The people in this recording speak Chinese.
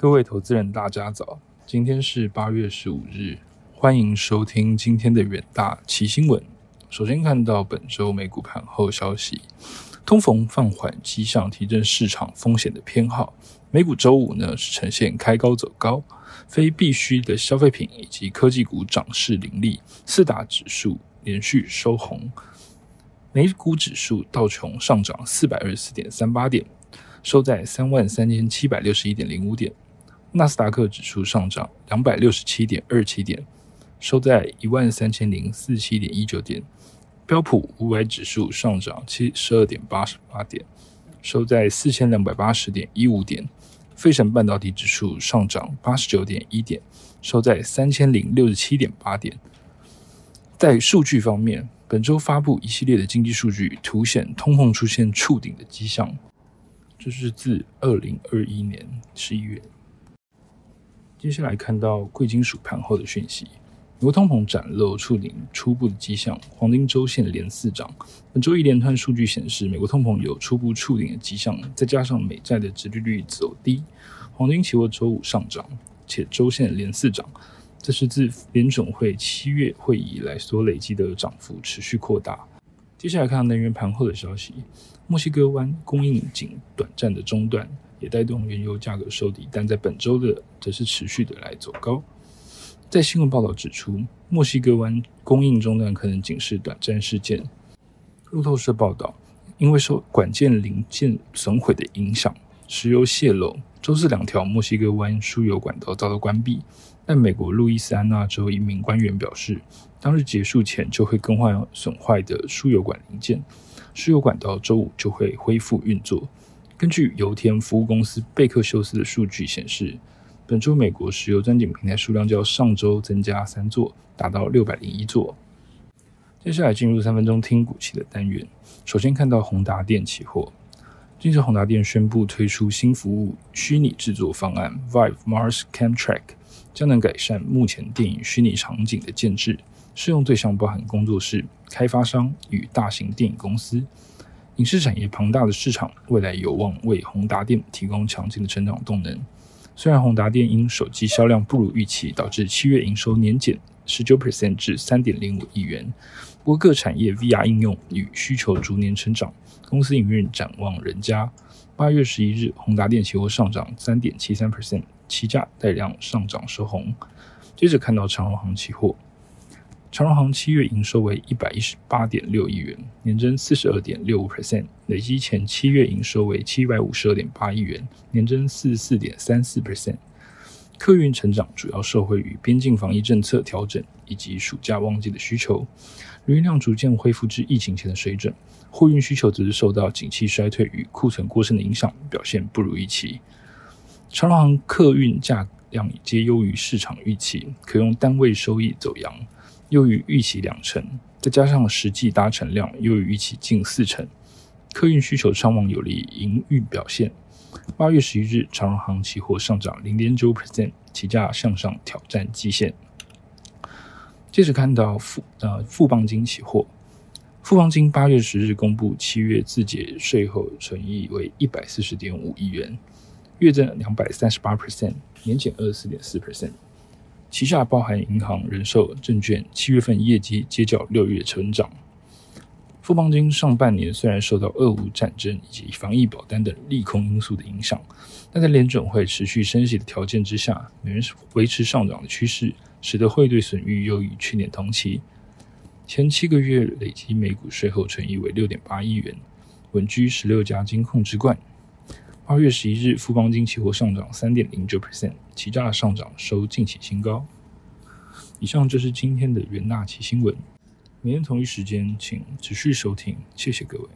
各位投资人，大家早！今天是八月十五日，欢迎收听今天的远大奇新闻。首先看到本周美股盘后消息，通膨放缓迹象提振市场风险的偏好。美股周五呢是呈现开高走高，非必需的消费品以及科技股涨势凌厉，四大指数连续收红。美股指数道琼上涨四百二十四点三八点，收在三万三千七百六十一点零五点；纳斯达克指数上涨两百六十七点二七点，收在一万三千零四七点一九点；标普五百指数上涨七十二点八十八点，收在四千两百八十点一五点；费城半导体指数上涨八十九点一点，收在三千零六十七点八点。在数据方面，本周发布一系列的经济数据，凸显通膨出现触顶的迹象。这是自二零二一年十一月。接下来看到贵金属盘后的讯息，美国通膨展露触顶初步的迹象，黄金周线连四涨。本周一连串数据显示，美国通膨有初步触顶的迹象，再加上美债的殖利率走低，黄金期货周五上涨，且周线连四涨。这是自联总会七月会议以来所累积的涨幅持续扩大。接下来看能源盘后的消息，墨西哥湾供应仅短暂的中断，也带动原油价格收底，但在本周的则是持续的来走高。在新闻报道指出，墨西哥湾供应中断可能仅是短暂事件。路透社报道，因为受管件零件损毁的影响，石油泄漏，周四两条墨西哥湾输油管道遭到关闭。但美国路易斯安那州一名官员表示，当日结束前就会更换损坏的输油管零件，输油管道周五就会恢复运作。根据油田服务公司贝克休斯的数据显示，本周美国石油钻井平台数量较上周增加三座，达到六百零一座。接下来进入三分钟听股期的单元，首先看到宏达电期货。近日，宏达电宣布推出新服务虚拟制作方案 Vive Mars Cam Track。将能改善目前电影虚拟场景的建制，适用对象包含工作室、开发商与大型电影公司。影视产业庞大的市场，未来有望为宏达电提供强劲的成长动能。虽然宏达电因手机销量不如预期，导致七月营收年减十九 percent 至三点零五亿元，不过各产业 VR 应用与需求逐年成长，公司营运展望人佳。八月十一日，宏达电期货上涨三点七三 percent。期价带量上涨收红，接着看到长荣行期货，长荣行七月营收为一百一十八点六亿元，年增四十二点六五 percent，累积前七月营收为七百五十二点八亿元，年增四十四点三四 percent。客运成长主要受惠于边境防疫政策调整以及暑假旺季的需求，运量逐渐恢复至疫情前的水准。货运需求则是受到景气衰退与库存过剩的影响，表现不如预期。长荣航客运价量皆优于市场预期，可用单位收益走阳，优于预期两成，再加上实际搭乘量优于预期近四成，客运需求畅旺有利营运表现。八月十一日，长荣航期货上涨零点九 percent，起价向上挑战基线。接着看到富呃富邦金期货，富邦金八月十日公布七月自结税后存益为一百四十点五亿元。月增两百三十八 percent，年减二十四点四 percent。旗下包含银行、人寿、证券，七月份业绩接较六月成长。富邦金上半年虽然受到俄乌战争以及防疫保单等利空因素的影响，但在联准会持续升息的条件之下，美元维持上涨的趋势，使得汇兑损益优于去年同期。前七个月累计每股税后存益为六点八亿元，稳居十六家金控之冠。二月十一日，富邦金期货上涨三点零九 percent，期价上涨收近期新高。以上就是今天的元大期新闻。明天同一时间，请持续收听，谢谢各位。